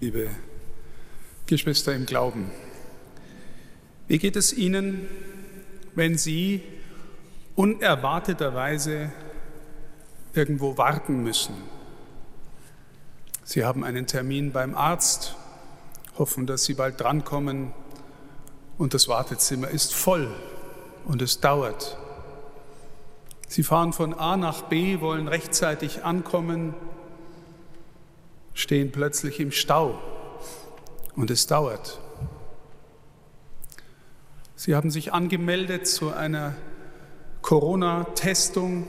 liebe Geschwister im Glauben. Wie geht es Ihnen, wenn Sie unerwarteterweise irgendwo warten müssen? Sie haben einen Termin beim Arzt, hoffen, dass Sie bald drankommen und das Wartezimmer ist voll und es dauert. Sie fahren von A nach B, wollen rechtzeitig ankommen, stehen plötzlich im Stau und es dauert. Sie haben sich angemeldet zu einer Corona-Testung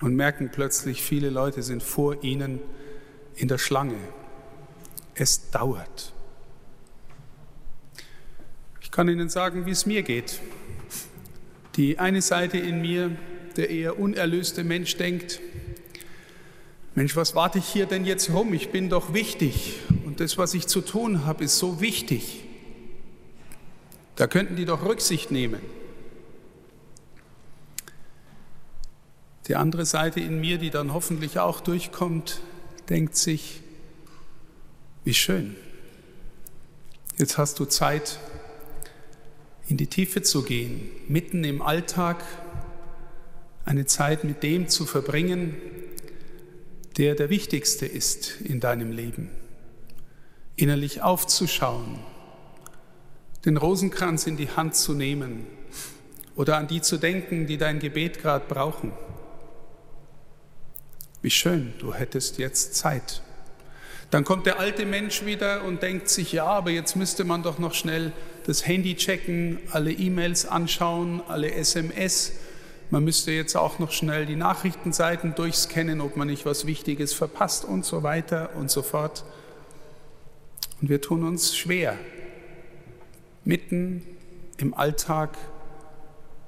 und merken plötzlich, viele Leute sind vor Ihnen in der Schlange. Es dauert. Ich kann Ihnen sagen, wie es mir geht. Die eine Seite in mir, der eher unerlöste Mensch, denkt, Mensch, was warte ich hier denn jetzt rum? Ich bin doch wichtig und das, was ich zu tun habe, ist so wichtig. Da könnten die doch Rücksicht nehmen. Die andere Seite in mir, die dann hoffentlich auch durchkommt, denkt sich, wie schön. Jetzt hast du Zeit, in die Tiefe zu gehen, mitten im Alltag, eine Zeit mit dem zu verbringen, der der wichtigste ist in deinem Leben. Innerlich aufzuschauen, den Rosenkranz in die Hand zu nehmen oder an die zu denken, die dein Gebet gerade brauchen. Wie schön, du hättest jetzt Zeit. Dann kommt der alte Mensch wieder und denkt sich, ja, aber jetzt müsste man doch noch schnell das Handy checken, alle E-Mails anschauen, alle SMS man müsste jetzt auch noch schnell die Nachrichtenseiten durchscannen, ob man nicht was Wichtiges verpasst und so weiter und so fort. Und wir tun uns schwer, mitten im Alltag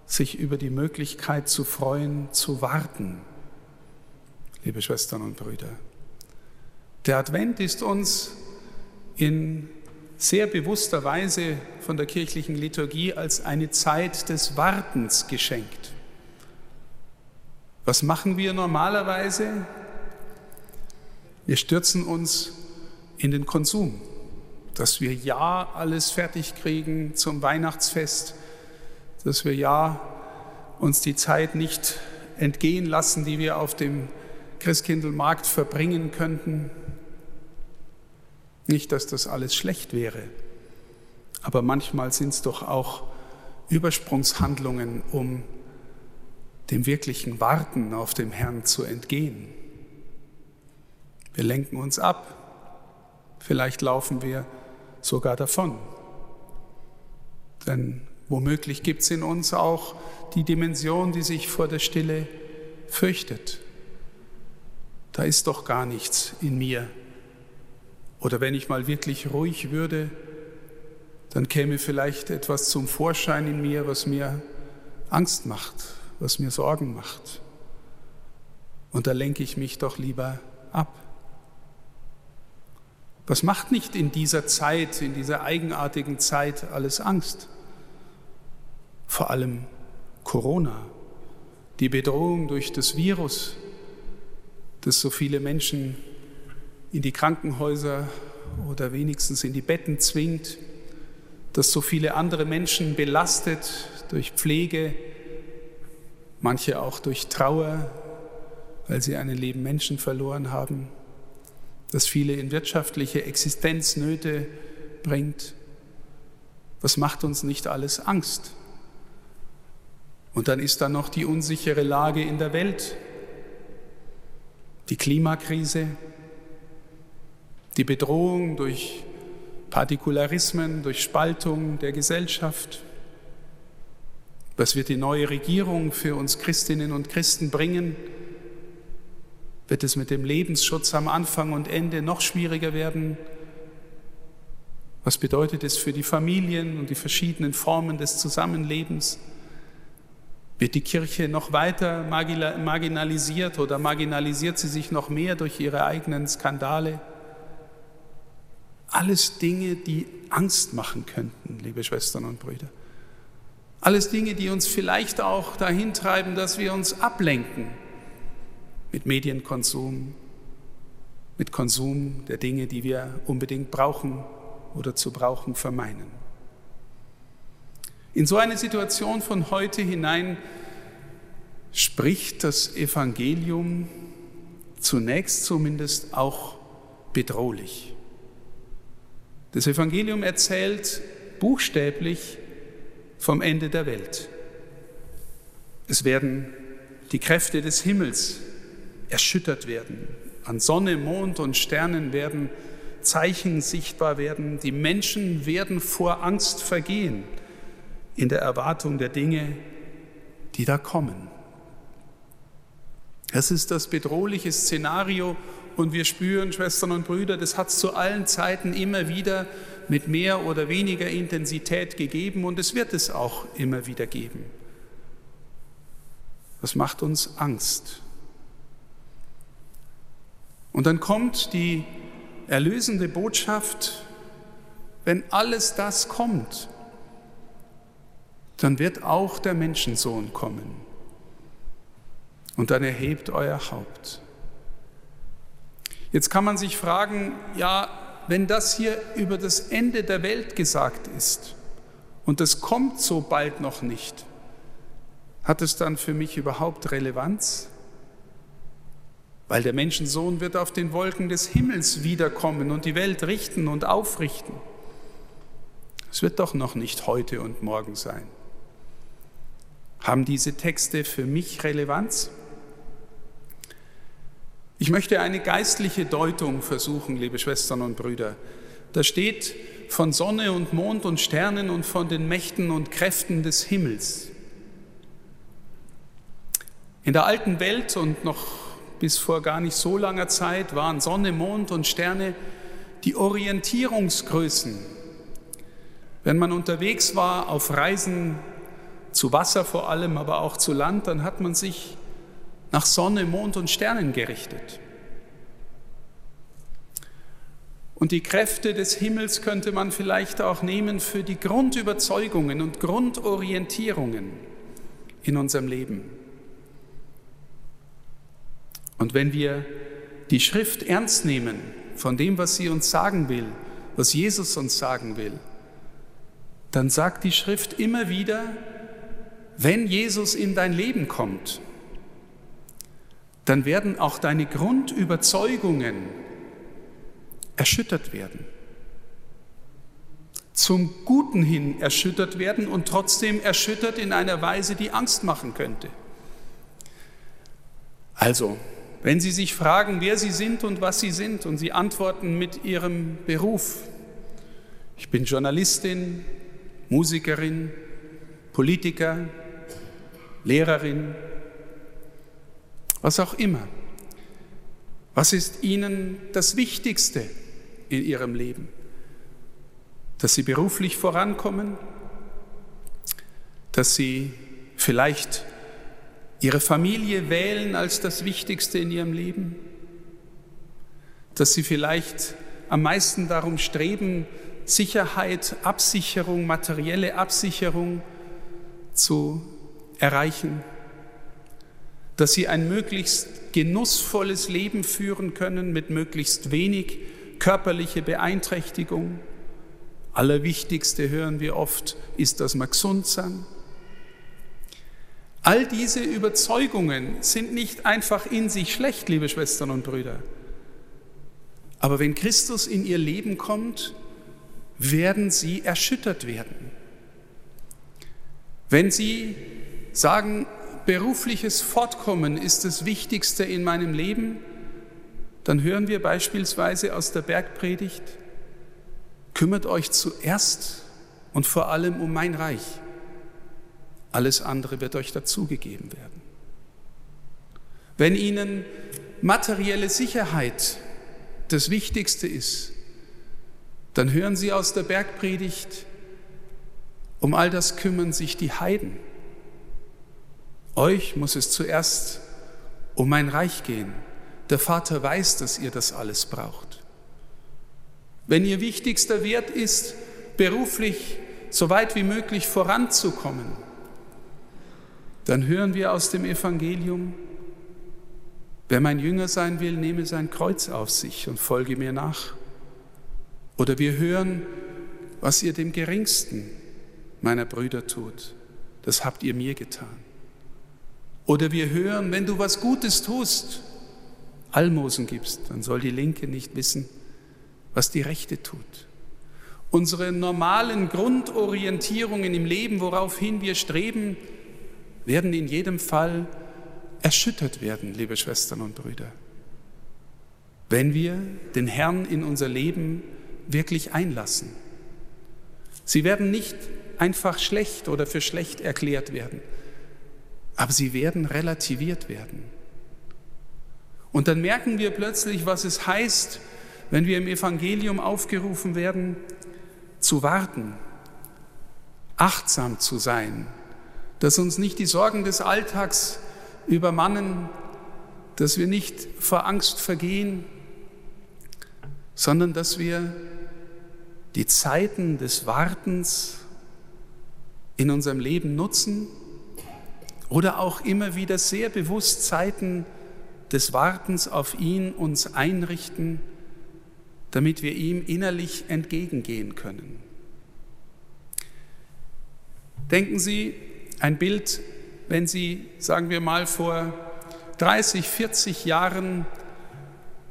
sich über die Möglichkeit zu freuen, zu warten, liebe Schwestern und Brüder. Der Advent ist uns in sehr bewusster Weise von der kirchlichen Liturgie als eine Zeit des Wartens geschenkt. Was machen wir normalerweise? Wir stürzen uns in den Konsum, dass wir ja alles fertig kriegen zum Weihnachtsfest, dass wir ja uns die Zeit nicht entgehen lassen, die wir auf dem Christkindlmarkt verbringen könnten. Nicht, dass das alles schlecht wäre, aber manchmal sind es doch auch Übersprungshandlungen, um dem wirklichen Warten auf dem Herrn zu entgehen. Wir lenken uns ab, vielleicht laufen wir sogar davon. Denn womöglich gibt es in uns auch die Dimension, die sich vor der Stille fürchtet. Da ist doch gar nichts in mir. Oder wenn ich mal wirklich ruhig würde, dann käme vielleicht etwas zum Vorschein in mir, was mir Angst macht, was mir Sorgen macht. Und da lenke ich mich doch lieber ab. Was macht nicht in dieser Zeit, in dieser eigenartigen Zeit alles Angst? Vor allem Corona, die Bedrohung durch das Virus, das so viele Menschen in die Krankenhäuser oder wenigstens in die Betten zwingt, das so viele andere Menschen belastet durch Pflege, manche auch durch Trauer, weil sie einen lieben Menschen verloren haben, das viele in wirtschaftliche Existenznöte bringt. Was macht uns nicht alles Angst? Und dann ist da noch die unsichere Lage in der Welt, die Klimakrise, die Bedrohung durch Partikularismen, durch Spaltung der Gesellschaft, was wird die neue Regierung für uns Christinnen und Christen bringen? Wird es mit dem Lebensschutz am Anfang und Ende noch schwieriger werden? Was bedeutet es für die Familien und die verschiedenen Formen des Zusammenlebens? Wird die Kirche noch weiter marginalisiert oder marginalisiert sie sich noch mehr durch ihre eigenen Skandale? Alles Dinge, die Angst machen könnten, liebe Schwestern und Brüder. Alles Dinge, die uns vielleicht auch dahin treiben, dass wir uns ablenken mit Medienkonsum, mit Konsum der Dinge, die wir unbedingt brauchen oder zu brauchen vermeinen. In so eine Situation von heute hinein spricht das Evangelium zunächst zumindest auch bedrohlich. Das Evangelium erzählt buchstäblich vom Ende der Welt. Es werden die Kräfte des Himmels erschüttert werden. An Sonne, Mond und Sternen werden Zeichen sichtbar werden. Die Menschen werden vor Angst vergehen in der Erwartung der Dinge, die da kommen. Es ist das bedrohliche Szenario und wir spüren, Schwestern und Brüder, das hat es zu allen Zeiten immer wieder mit mehr oder weniger Intensität gegeben und es wird es auch immer wieder geben. Das macht uns Angst. Und dann kommt die erlösende Botschaft, wenn alles das kommt, dann wird auch der Menschensohn kommen. Und dann erhebt euer Haupt. Jetzt kann man sich fragen, ja, wenn das hier über das Ende der Welt gesagt ist und das kommt so bald noch nicht, hat es dann für mich überhaupt Relevanz? Weil der Menschensohn wird auf den Wolken des Himmels wiederkommen und die Welt richten und aufrichten. Es wird doch noch nicht heute und morgen sein. Haben diese Texte für mich Relevanz? Ich möchte eine geistliche Deutung versuchen, liebe Schwestern und Brüder. Da steht von Sonne und Mond und Sternen und von den Mächten und Kräften des Himmels. In der alten Welt und noch bis vor gar nicht so langer Zeit waren Sonne, Mond und Sterne die Orientierungsgrößen. Wenn man unterwegs war auf Reisen zu Wasser vor allem, aber auch zu Land, dann hat man sich nach Sonne, Mond und Sternen gerichtet. Und die Kräfte des Himmels könnte man vielleicht auch nehmen für die Grundüberzeugungen und Grundorientierungen in unserem Leben. Und wenn wir die Schrift ernst nehmen von dem, was sie uns sagen will, was Jesus uns sagen will, dann sagt die Schrift immer wieder, wenn Jesus in dein Leben kommt, dann werden auch deine Grundüberzeugungen erschüttert werden. Zum Guten hin erschüttert werden und trotzdem erschüttert in einer Weise, die Angst machen könnte. Also, wenn Sie sich fragen, wer Sie sind und was Sie sind, und Sie antworten mit Ihrem Beruf, ich bin Journalistin, Musikerin, Politiker, Lehrerin, was auch immer. Was ist Ihnen das Wichtigste in Ihrem Leben? Dass Sie beruflich vorankommen? Dass Sie vielleicht Ihre Familie wählen als das Wichtigste in Ihrem Leben? Dass Sie vielleicht am meisten darum streben, Sicherheit, Absicherung, materielle Absicherung zu erreichen? Dass sie ein möglichst genussvolles Leben führen können mit möglichst wenig körperliche Beeinträchtigung. Allerwichtigste hören wir oft, ist, gesund sind. All diese Überzeugungen sind nicht einfach in sich schlecht, liebe Schwestern und Brüder. Aber wenn Christus in ihr Leben kommt, werden sie erschüttert werden. Wenn sie sagen, berufliches Fortkommen ist das Wichtigste in meinem Leben, dann hören wir beispielsweise aus der Bergpredigt, kümmert euch zuerst und vor allem um mein Reich. Alles andere wird euch dazugegeben werden. Wenn Ihnen materielle Sicherheit das Wichtigste ist, dann hören Sie aus der Bergpredigt, um all das kümmern sich die Heiden. Euch muss es zuerst um mein Reich gehen. Der Vater weiß, dass ihr das alles braucht. Wenn ihr wichtigster Wert ist, beruflich so weit wie möglich voranzukommen, dann hören wir aus dem Evangelium, Wer mein Jünger sein will, nehme sein Kreuz auf sich und folge mir nach. Oder wir hören, was ihr dem geringsten meiner Brüder tut, das habt ihr mir getan. Oder wir hören, wenn du was Gutes tust, Almosen gibst, dann soll die Linke nicht wissen, was die Rechte tut. Unsere normalen Grundorientierungen im Leben, woraufhin wir streben, werden in jedem Fall erschüttert werden, liebe Schwestern und Brüder, wenn wir den Herrn in unser Leben wirklich einlassen. Sie werden nicht einfach schlecht oder für schlecht erklärt werden, aber sie werden relativiert werden. Und dann merken wir plötzlich, was es heißt, wenn wir im Evangelium aufgerufen werden, zu warten, achtsam zu sein, dass uns nicht die Sorgen des Alltags übermannen, dass wir nicht vor Angst vergehen, sondern dass wir die Zeiten des Wartens in unserem Leben nutzen oder auch immer wieder sehr bewusst Zeiten des Wartens auf ihn uns einrichten, damit wir ihm innerlich entgegengehen können. Denken Sie, ein Bild wenn Sie, sagen wir mal, vor 30, 40 Jahren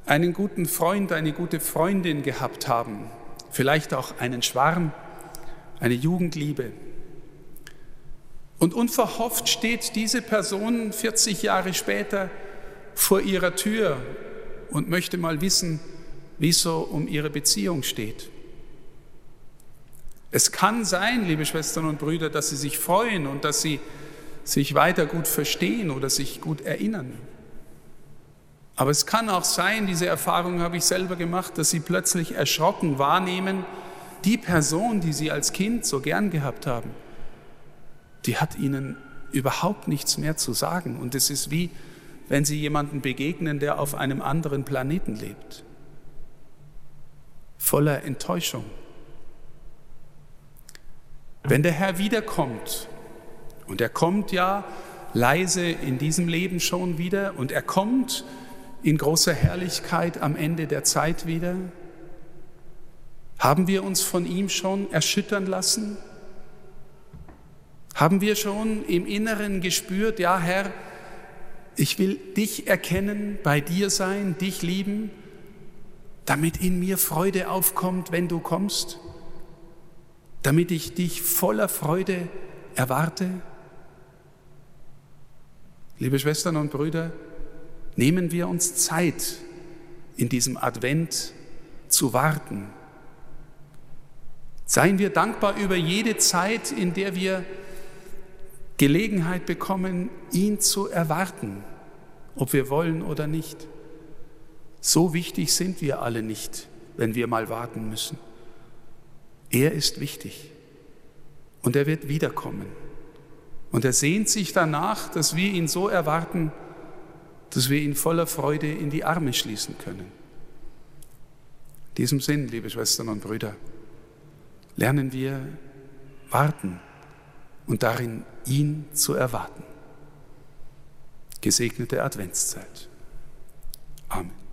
einen guten Freund, eine gute Freundin gehabt haben, vielleicht auch einen Schwarm, eine Jugendliebe. Und unverhofft steht diese Person 40 Jahre später vor ihrer Tür und möchte mal wissen, wie es so um ihre Beziehung steht. Es kann sein, liebe Schwestern und Brüder, dass sie sich freuen und dass sie sich weiter gut verstehen oder sich gut erinnern. Aber es kann auch sein, diese Erfahrung habe ich selber gemacht, dass sie plötzlich erschrocken wahrnehmen, die Person, die sie als Kind so gern gehabt haben, die hat ihnen überhaupt nichts mehr zu sagen. Und es ist wie, wenn sie jemanden begegnen, der auf einem anderen Planeten lebt, voller Enttäuschung. Wenn der Herr wiederkommt und er kommt ja leise in diesem Leben schon wieder und er kommt in großer Herrlichkeit am Ende der Zeit wieder. Haben wir uns von ihm schon erschüttern lassen? Haben wir schon im Inneren gespürt, ja Herr, ich will dich erkennen, bei dir sein, dich lieben, damit in mir Freude aufkommt, wenn du kommst, damit ich dich voller Freude erwarte? Liebe Schwestern und Brüder, nehmen wir uns Zeit, in diesem Advent zu warten. Seien wir dankbar über jede Zeit, in der wir Gelegenheit bekommen, ihn zu erwarten, ob wir wollen oder nicht. So wichtig sind wir alle nicht, wenn wir mal warten müssen. Er ist wichtig und er wird wiederkommen. Und er sehnt sich danach, dass wir ihn so erwarten, dass wir ihn voller Freude in die Arme schließen können. In diesem Sinn, liebe Schwestern und Brüder, lernen wir warten und darin ihn zu erwarten. Gesegnete Adventszeit. Amen.